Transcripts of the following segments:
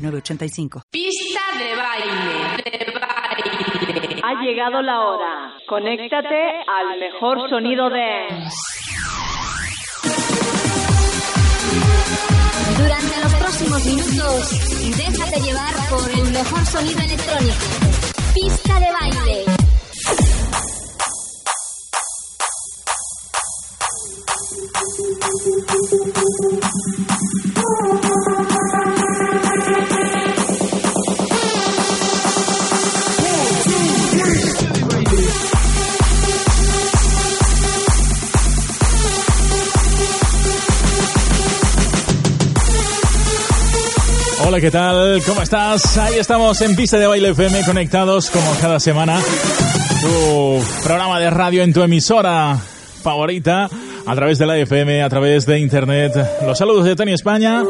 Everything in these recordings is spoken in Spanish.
906985. Pista de baile, de baile. Ha llegado la hora. Conéctate al mejor sonido de... Durante los próximos minutos, déjate llevar por el mejor sonido electrónico. Pista de baile. Hola, ¿qué tal? ¿Cómo estás? Ahí estamos en Pista de Baile FM conectados como cada semana. Tu programa de radio en tu emisora favorita a través de la FM, a través de internet. Los saludos de Tony España.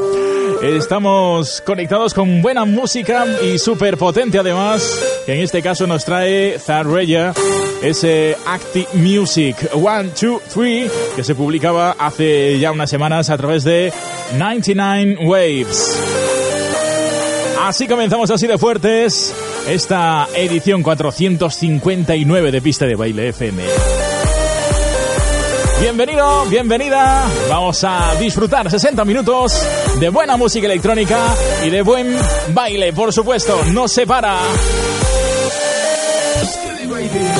Estamos conectados con buena música y súper potente además, que en este caso nos trae Zarreya, ese Active Music 1, 2, 3, que se publicaba hace ya unas semanas a través de 99 Waves. Así comenzamos así de fuertes esta edición 459 de Pista de Baile FM. Bienvenido, bienvenida. Vamos a disfrutar 60 minutos de buena música electrónica y de buen baile, por supuesto. No se para. Mezclando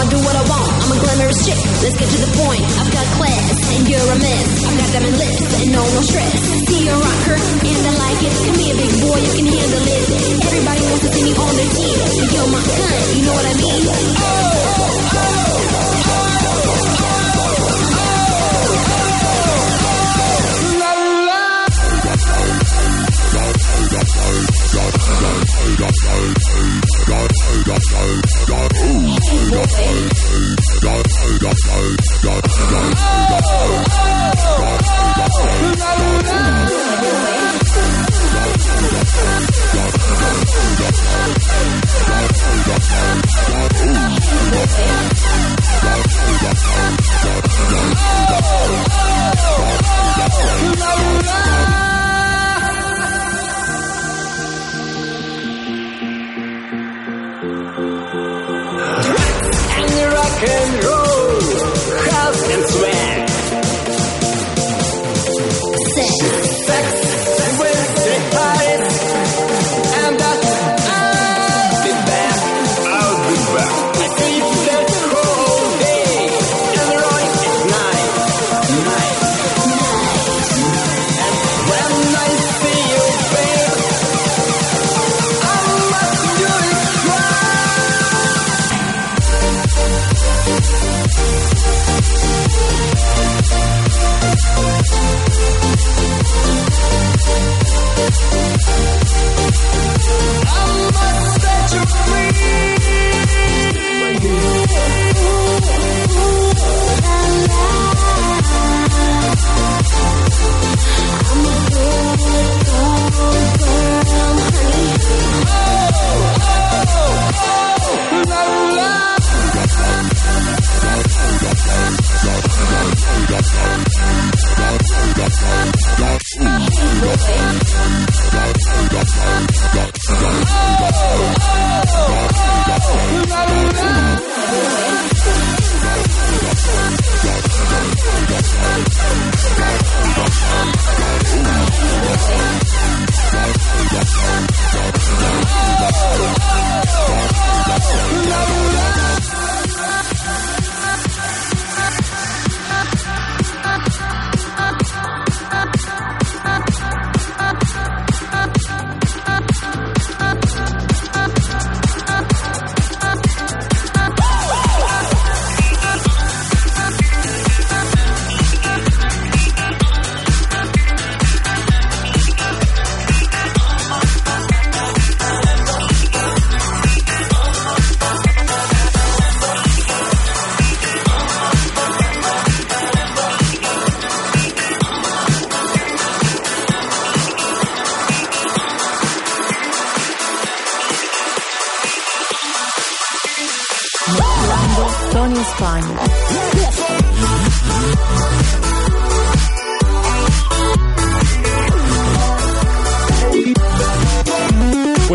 I'ma do what I want. I'm a glamorous chick. Let's get to the point. I've got class and you're a mess. I've got in list and no more stress. See a rocker and I like it. Come here, big boy, you can handle it. Everybody wants to see me on their team. You're my kind, you know what I mean? La Oh!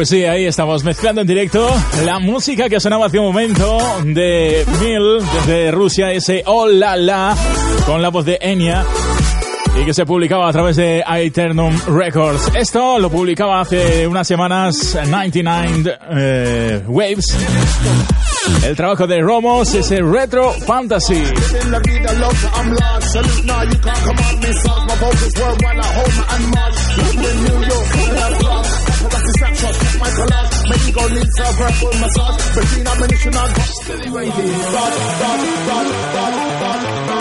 Pues sí, ahí estamos mezclando en directo la música que sonaba hace un momento de Mil desde Rusia, ese Oh La La, con la voz de Enya y que se publicaba a través de Aeternum Records. Esto lo publicaba hace unas semanas 99 eh, Waves. El trabajo de Romos, ese Retro Fantasy. salute. Now you can't command me, suck. My vocals were when I hold my and march. Brooklyn, New York, that's love. Paparazzi snapshots, check my collage. My ego needs a verbal massage. Between ammunition and... Silly radio. Dodge, dodge, dodge, dodge, dodge, dodge.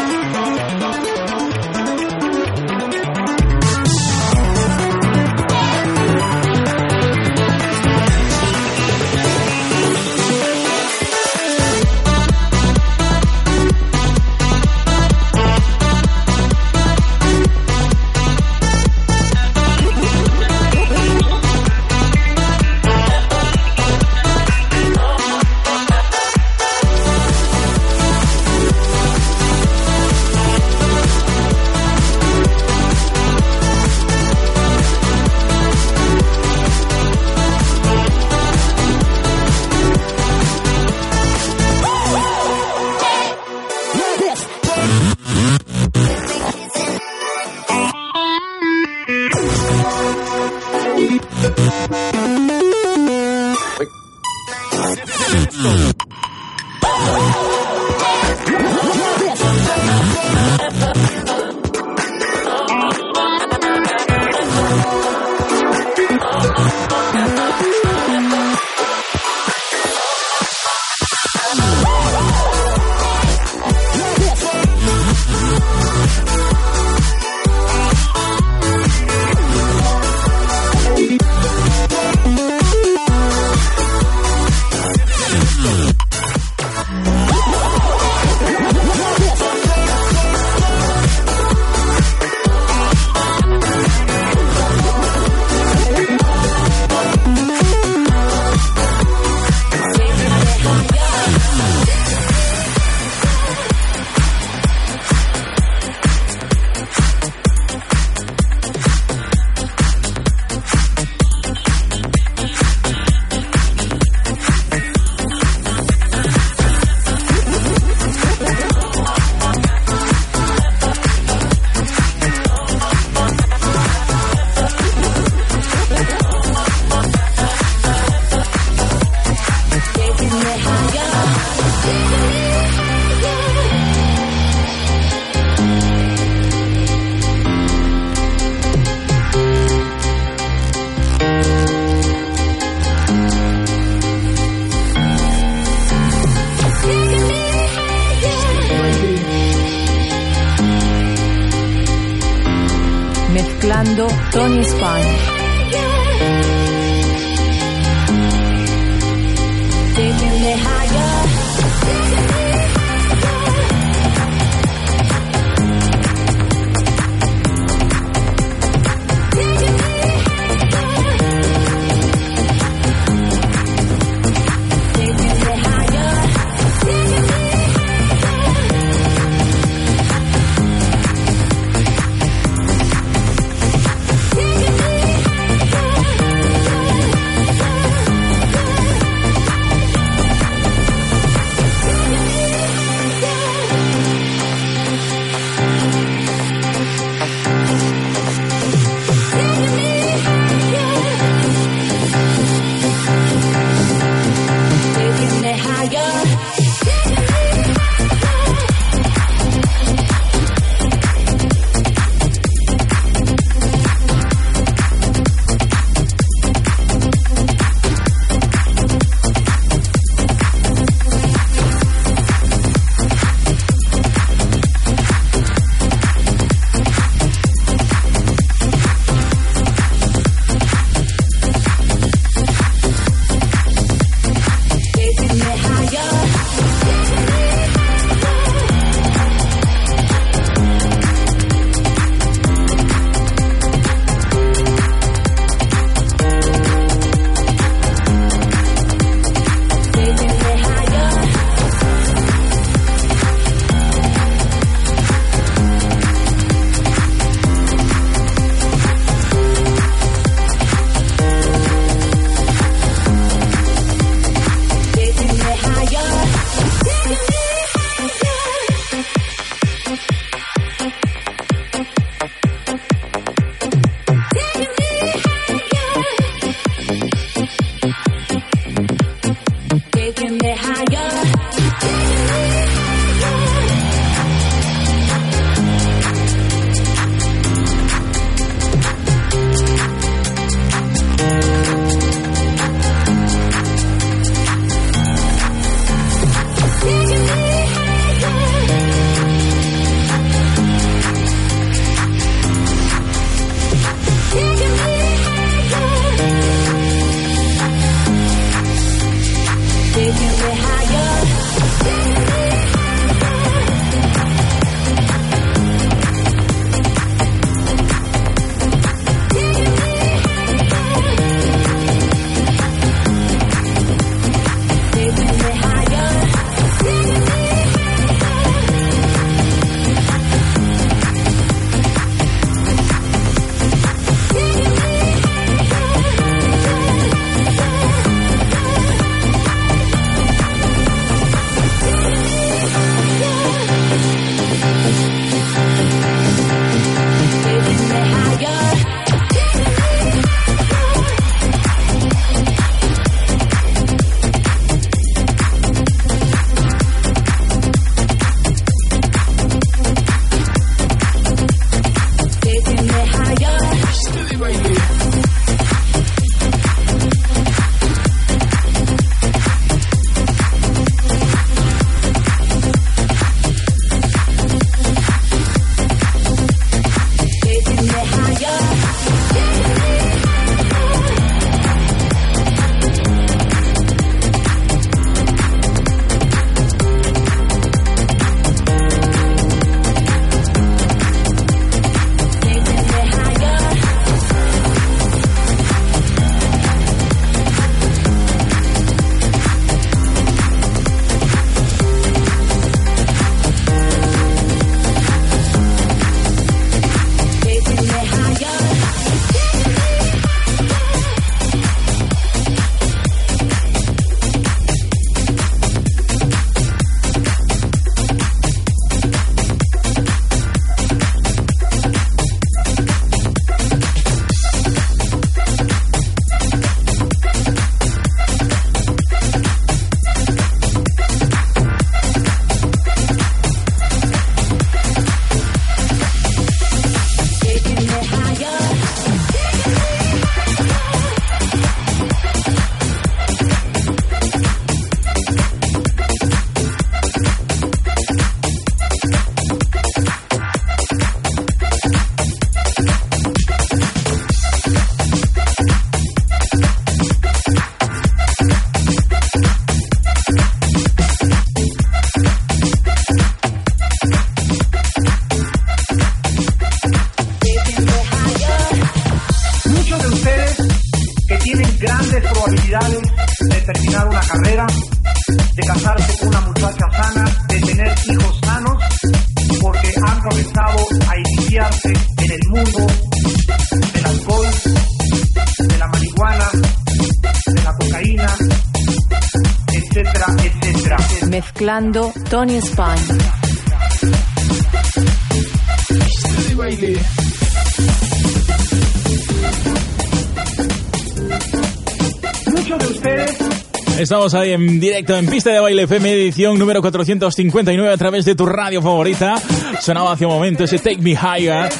Estamos ahí en directo en Pista de Baile FM, edición número 459 a través de tu radio favorita. Sonaba hace un momento ese Take Me Higher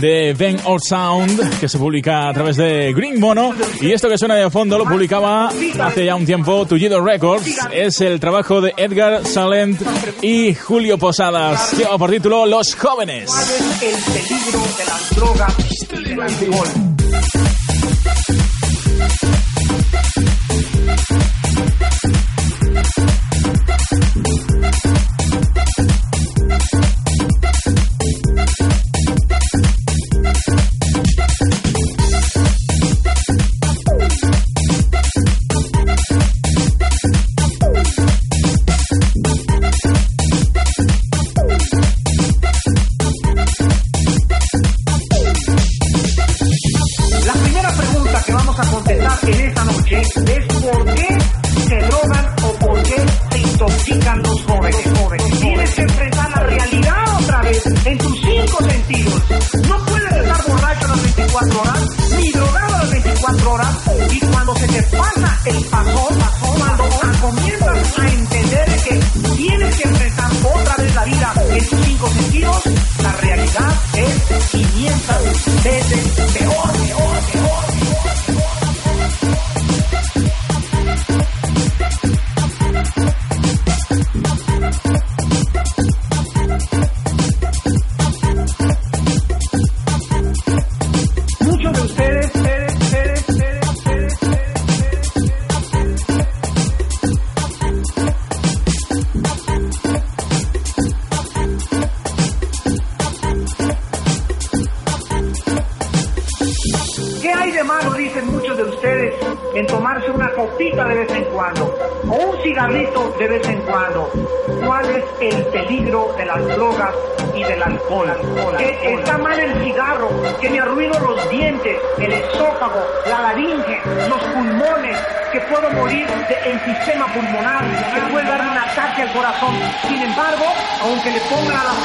de Ben Or Sound que se publica a través de Green Mono. Y esto que suena de fondo lo publicaba hace ya un tiempo Tullido Records. Es el trabajo de Edgar Salent y Julio Posadas. Lleva por título Los Jóvenes.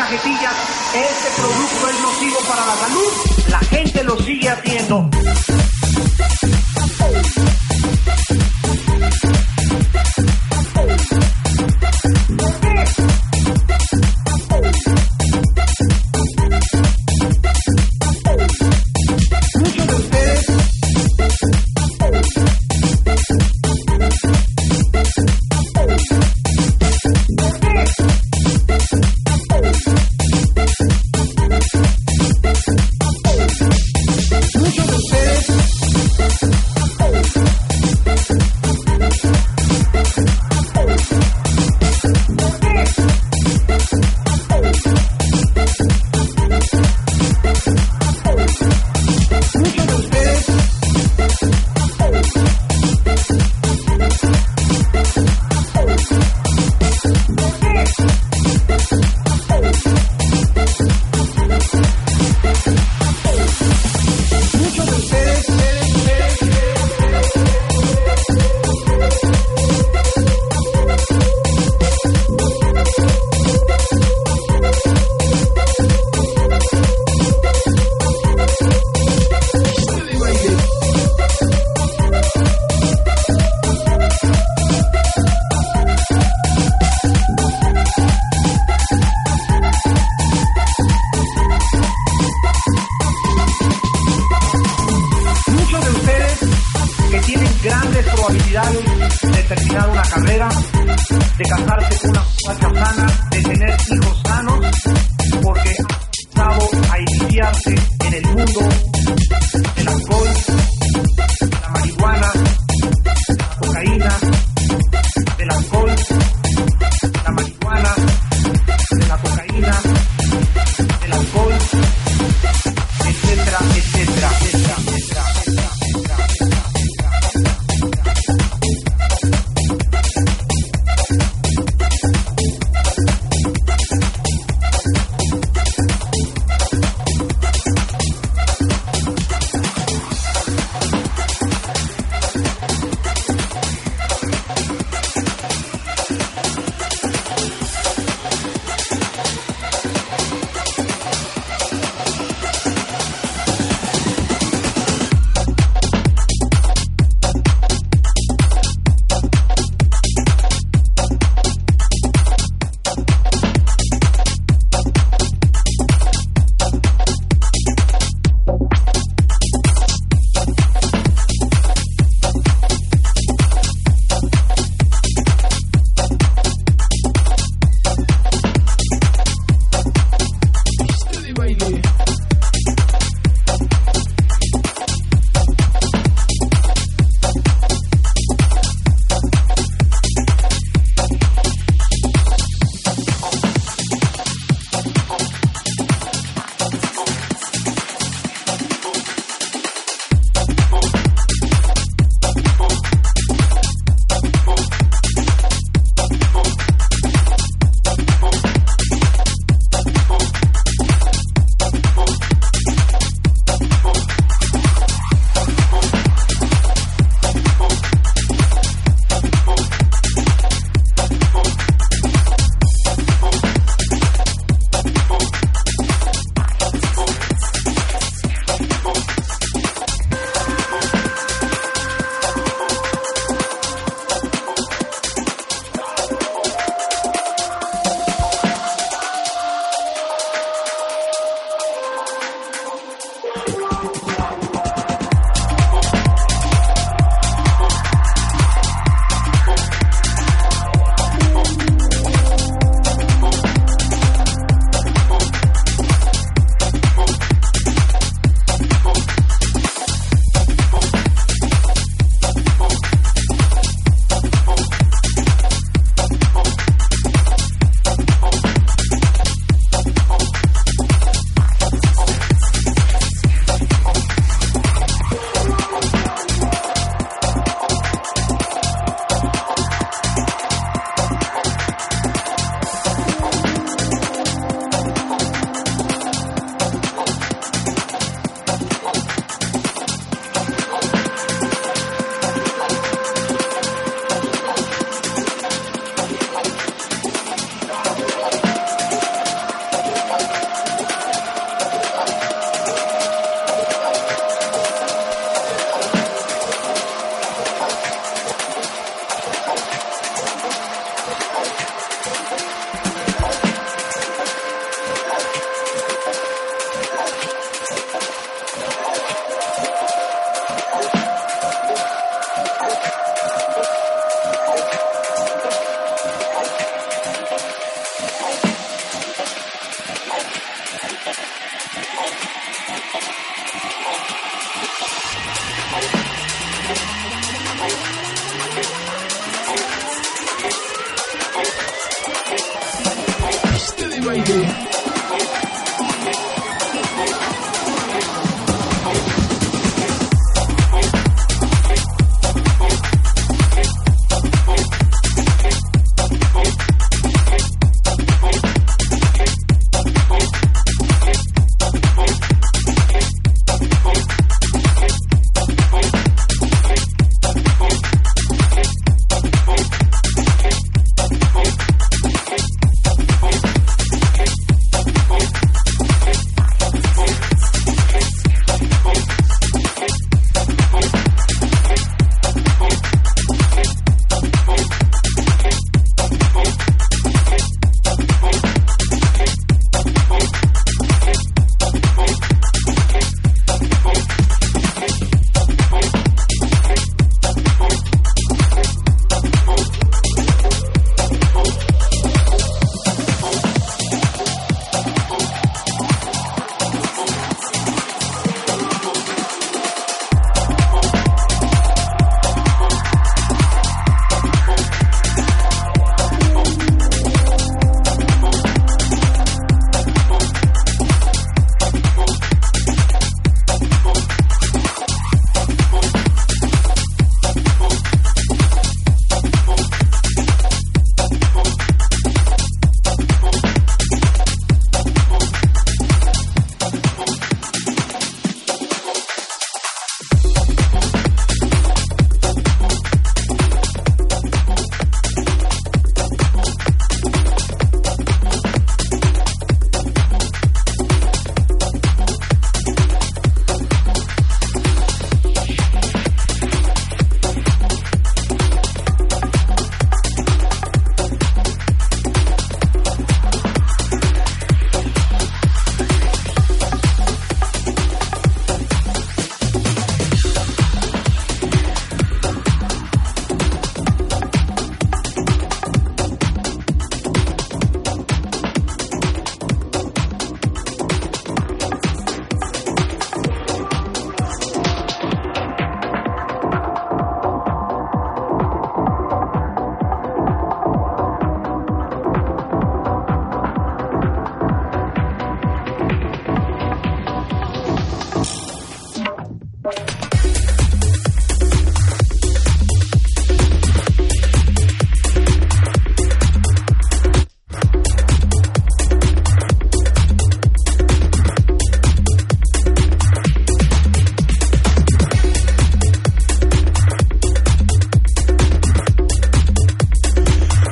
cajetillas, producto. Este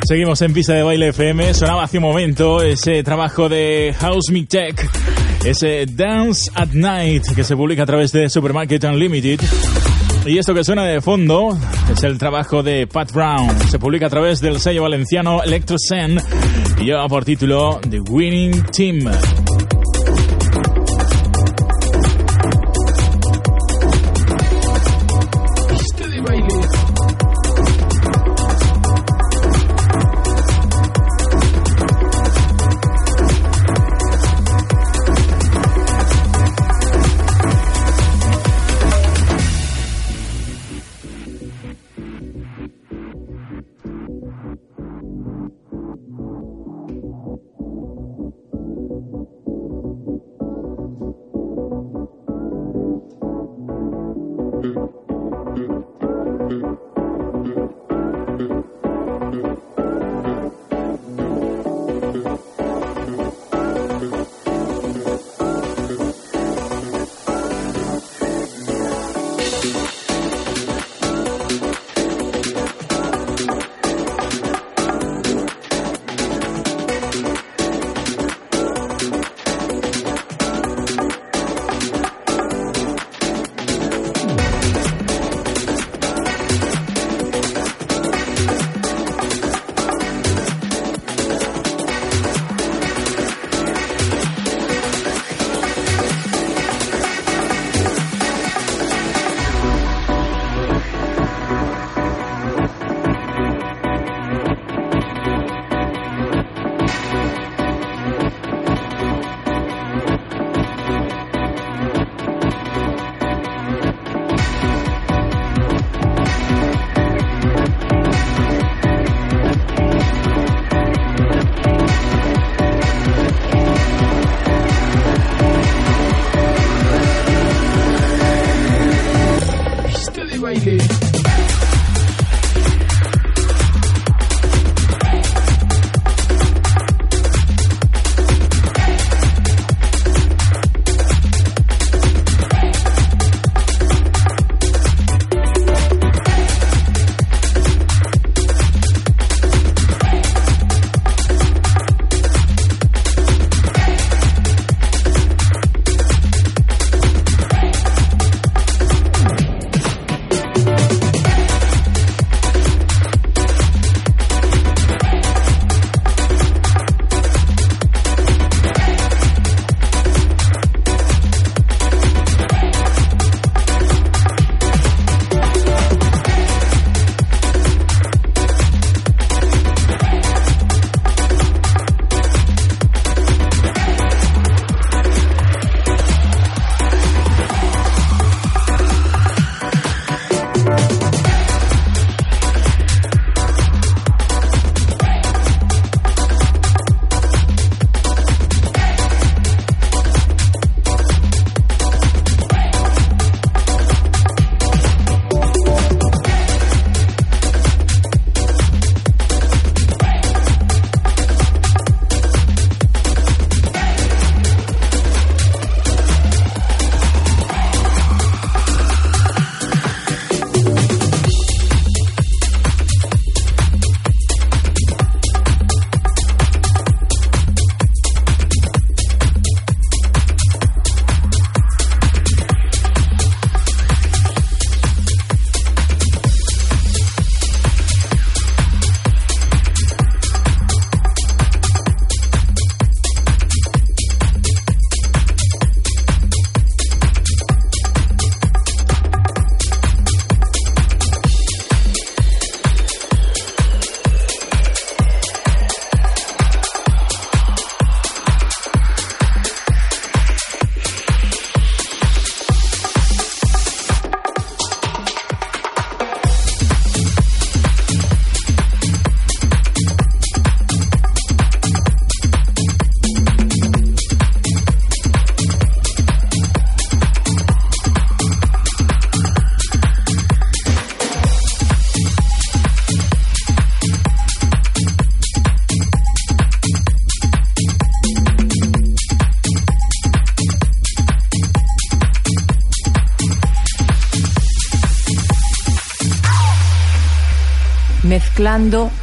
Seguimos en pista de baile FM. Sonaba hace un momento ese trabajo de House Me Tech, ese Dance at Night que se publica a través de Supermarket Unlimited. Y esto que suena de fondo es el trabajo de Pat Brown. Se publica a través del sello valenciano Electrosen y lleva por título The Winning Team.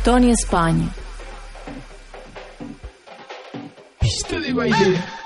Tony España. Baile.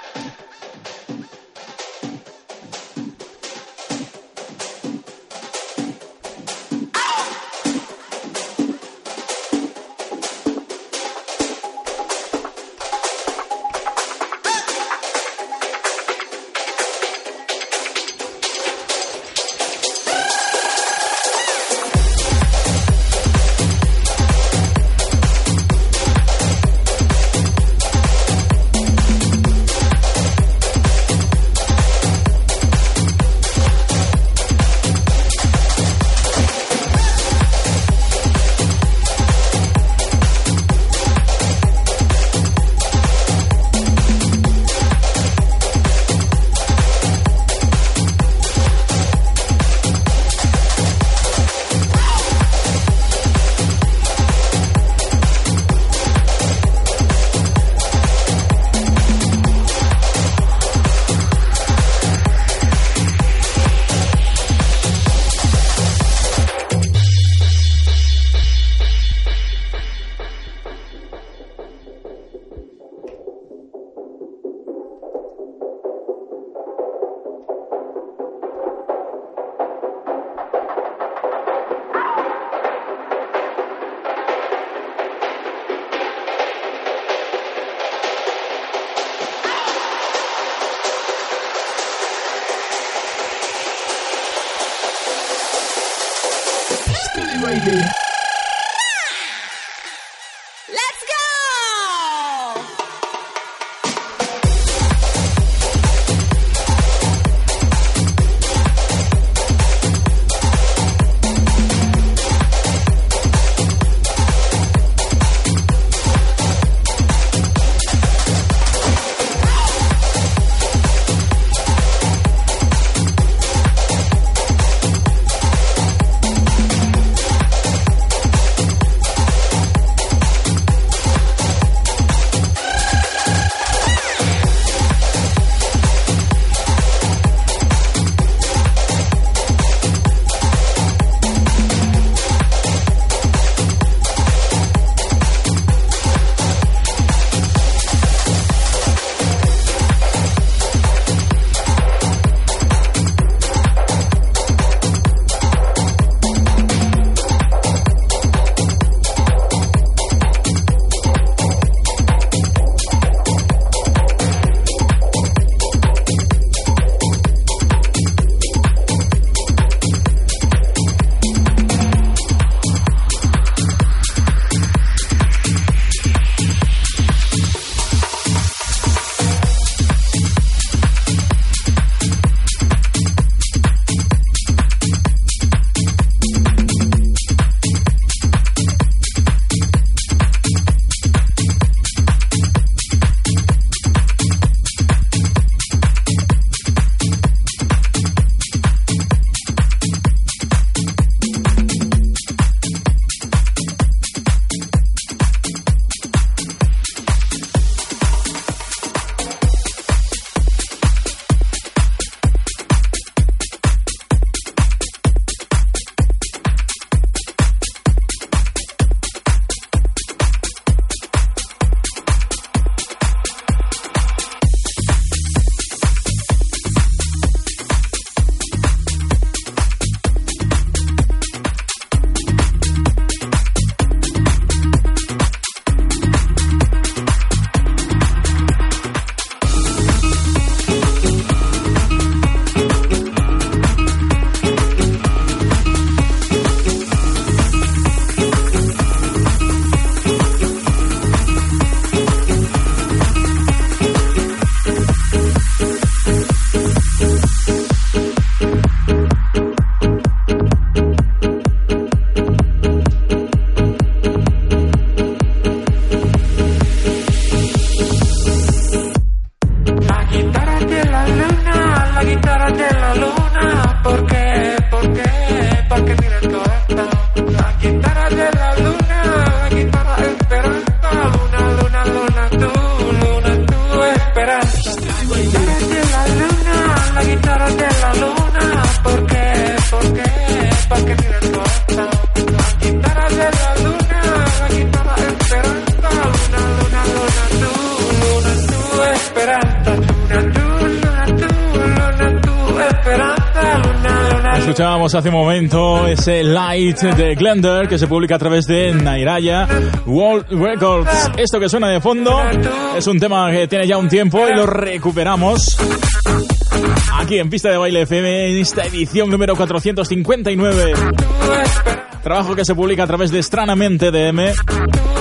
Hace un momento ese Light de Glender que se publica a través de Nairaya World Records. Esto que suena de fondo es un tema que tiene ya un tiempo y lo recuperamos aquí en Pista de Baile FM en esta edición número 459. Trabajo que se publica a través de Stranamente DM.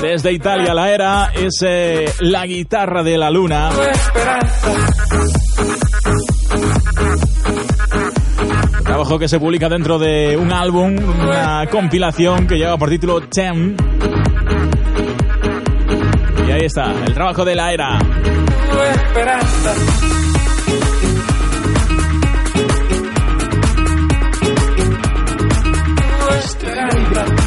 Desde Italia, la era es eh, La guitarra de la luna. Que se publica dentro de un álbum, una compilación que lleva por título Ten. Y ahí está, el trabajo de la era. Luna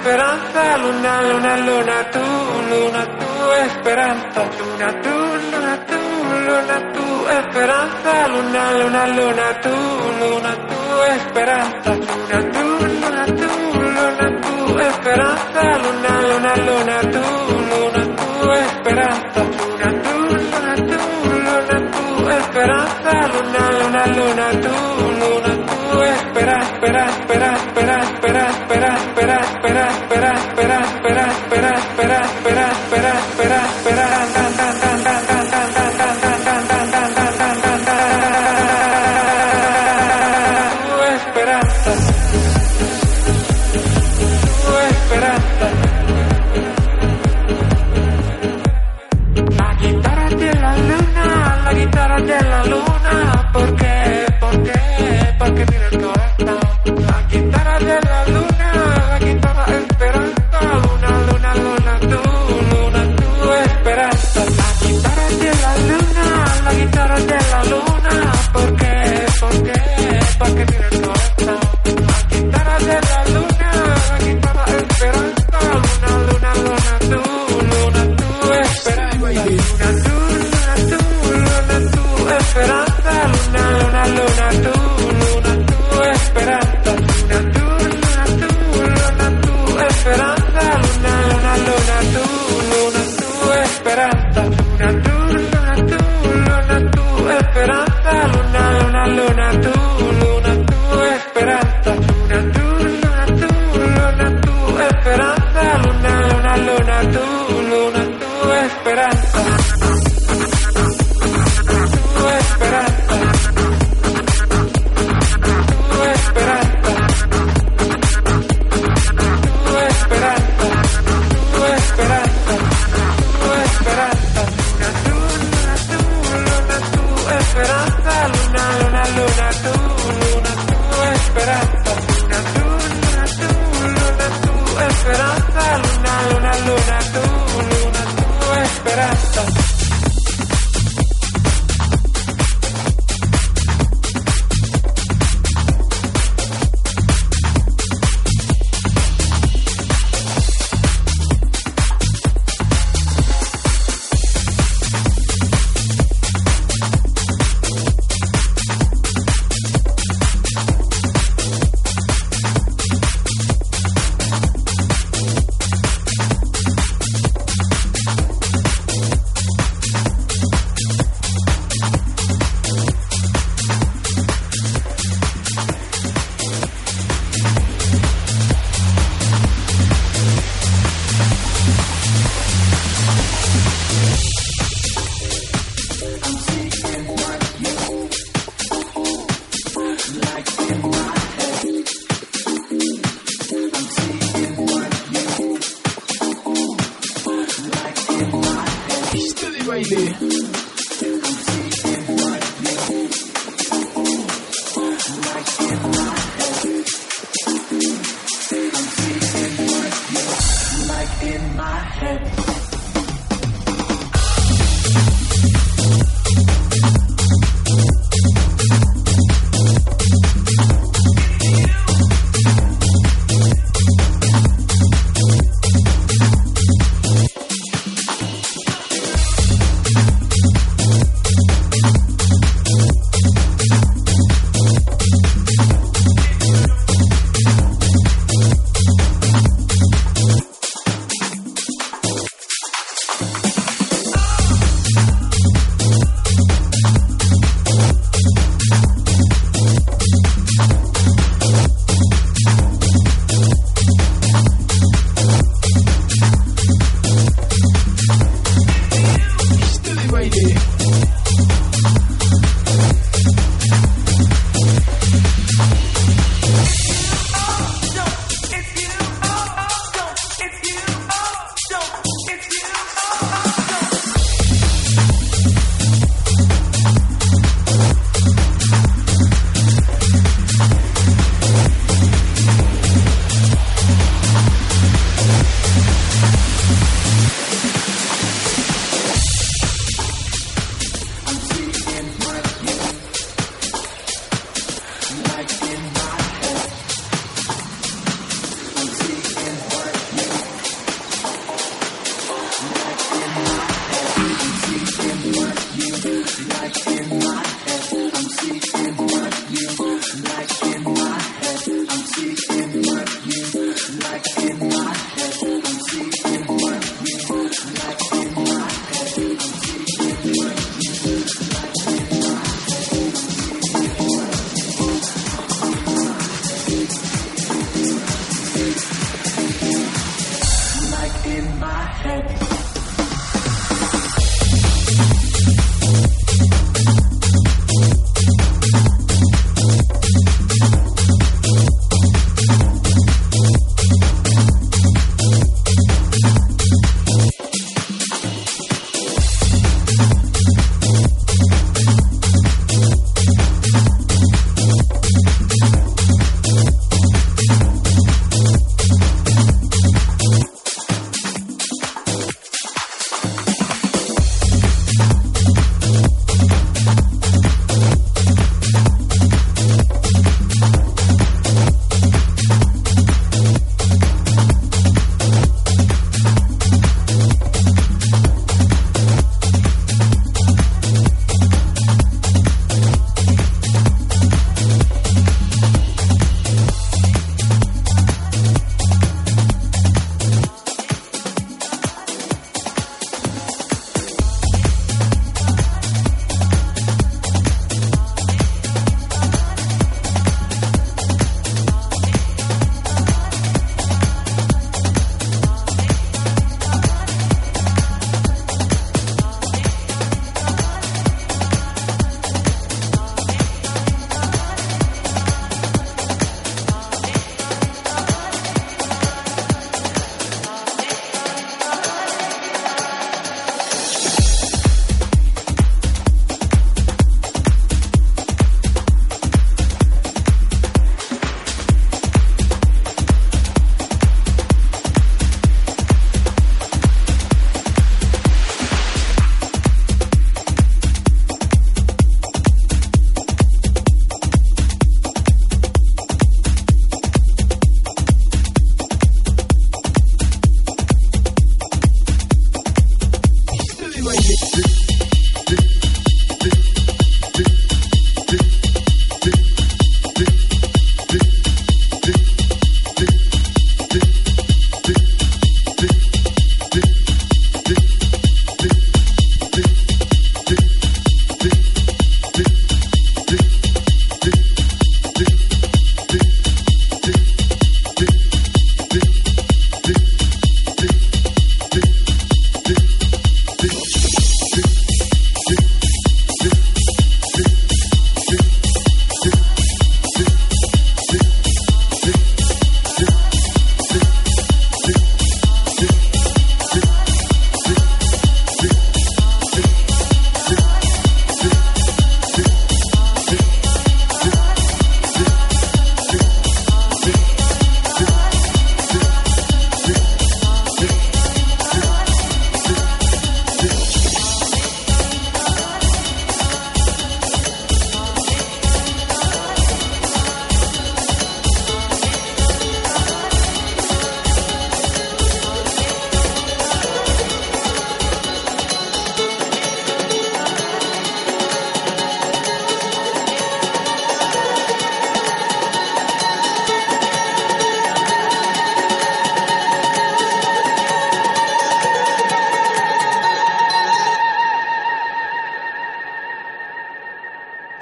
esperanza, luna, luna, luna tú, luna tú, esperanza, luna tú, luna tú, luna tú, esperanza, luna, luna, luna tú, luna tú, esperanza, luna tú, luna tú, luna tú, esperanza, luna, luna, luna tú, luna tú, esperanza, luna tú, luna tú, luna tú, esperanza, luna, luna, luna tú, luna tú, espera, espera, espera, espera, espera, espera, espera, espera, espera, espera, espera, espera, espera, espera, espera, espera, espera, tan, tan,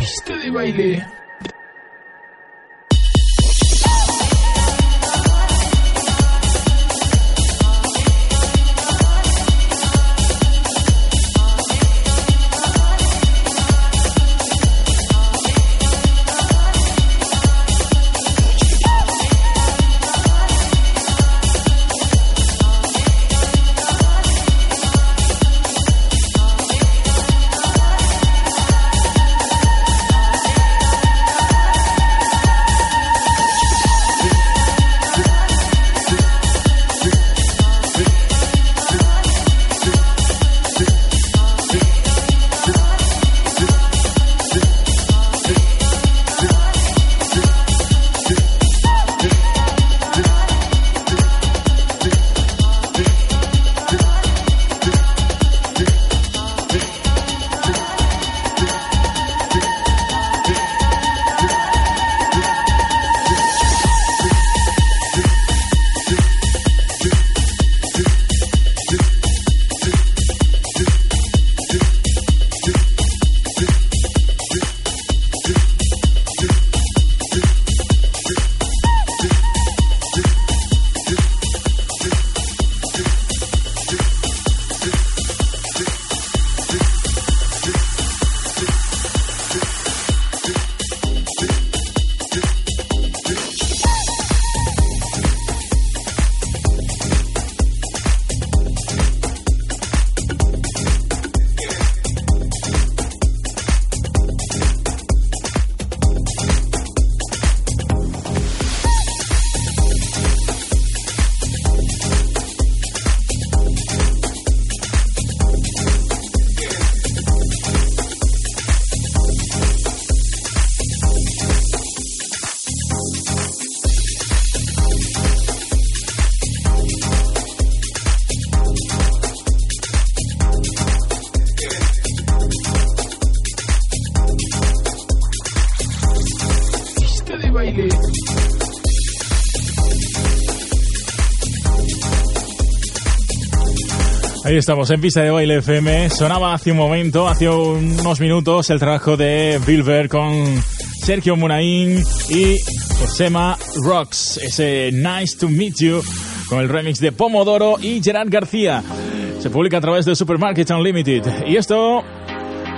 pista de baile. Estamos en pista de baile FM. Sonaba hace un momento, hace unos minutos, el trabajo de Bilber con Sergio Munaín y Josema Rocks. Ese Nice to Meet You con el remix de Pomodoro y Gerard García. Se publica a través de Supermarket Unlimited. Y esto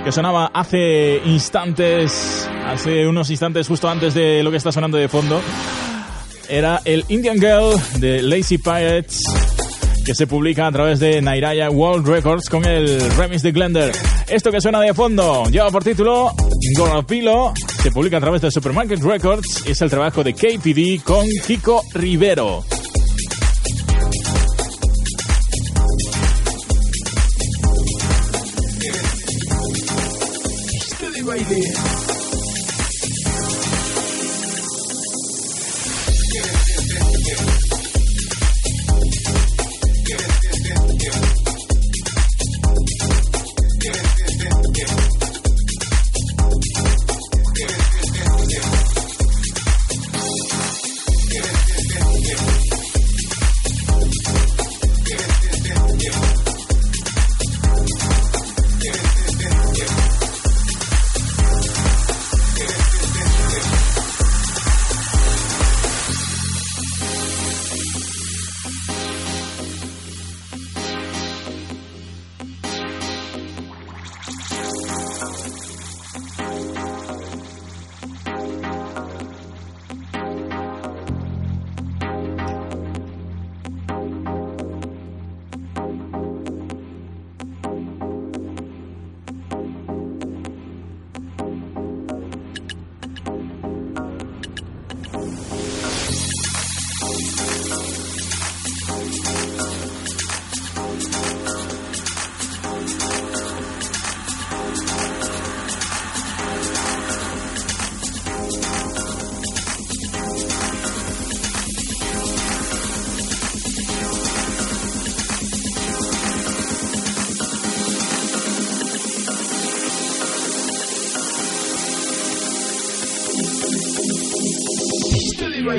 que sonaba hace instantes, hace unos instantes justo antes de lo que está sonando de fondo, era el Indian Girl de Lazy Pirates que se publica a través de Nairaya World Records con el remix de Glender. Esto que suena de fondo lleva por título Gorapilo, se publica a través de Supermarket Records y es el trabajo de KPD con Kiko Rivero. baile.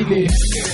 Classic.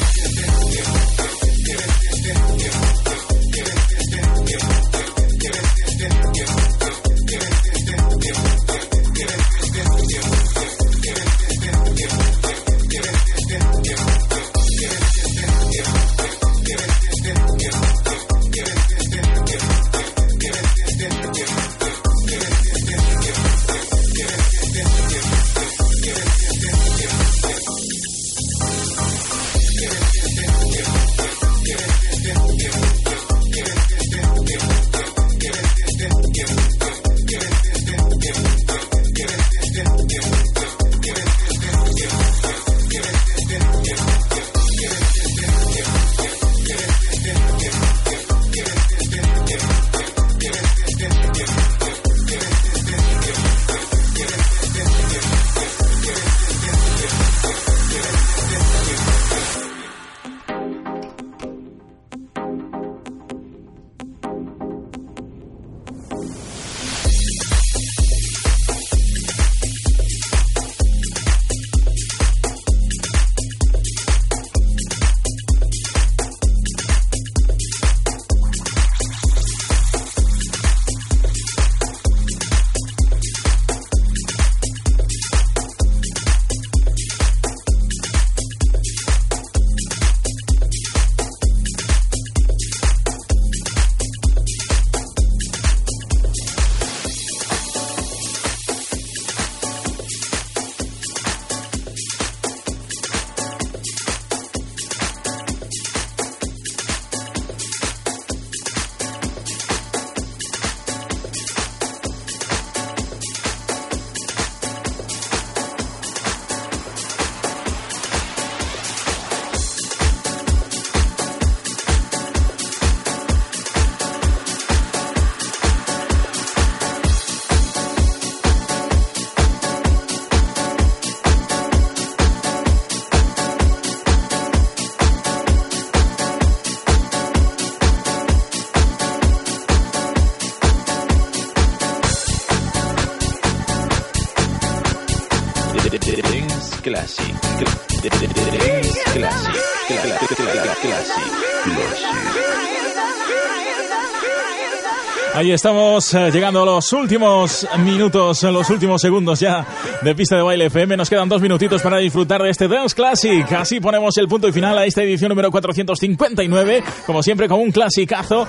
Ahí estamos eh, llegando a los últimos minutos, los últimos segundos ya de pista de baile FM. Nos quedan dos minutitos para disfrutar de este Dance Classic. Así ponemos el punto y final a esta edición número 459, como siempre con un clasicazo.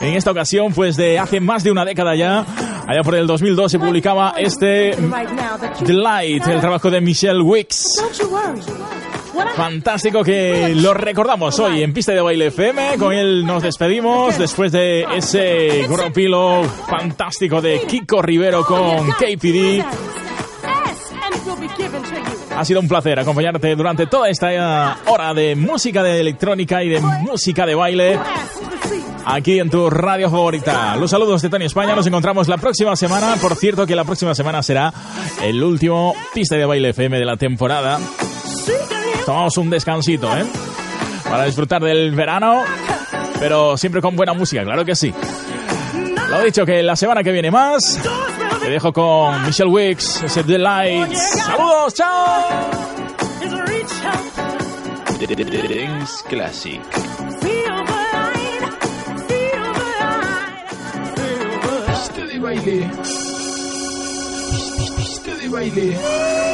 En esta ocasión, pues de hace más de una década ya, allá por el 2002 se publicaba este The Light, el trabajo de Michelle Wicks. Fantástico que lo recordamos hoy en Pista de Baile FM. Con él nos despedimos después de ese grupilo fantástico de Kiko Rivero con KPD. Ha sido un placer acompañarte durante toda esta hora de música de electrónica y de música de baile aquí en tu radio favorita. Los saludos de Tony España. Nos encontramos la próxima semana. Por cierto, que la próxima semana será el último Pista de Baile FM de la temporada tomamos un descansito, ¿eh? Para disfrutar del verano, pero siempre con buena música, claro que sí. Lo he dicho que la semana que viene más, te dejo con Michelle Wicks, ese Delight. ¡Saludos, chao! Dance Classic. Pista de baile. Pista de baile.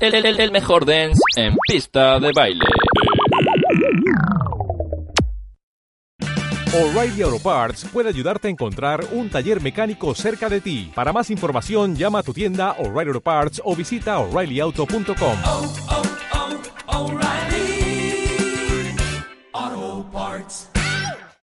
El, el- el mejor dance en pista de baile. O'Reilly Auto Parts puede ayudarte a encontrar un taller mecánico cerca de ti. Para más información, llama a tu tienda O'Reilly Auto Parts o visita oreillyauto.com.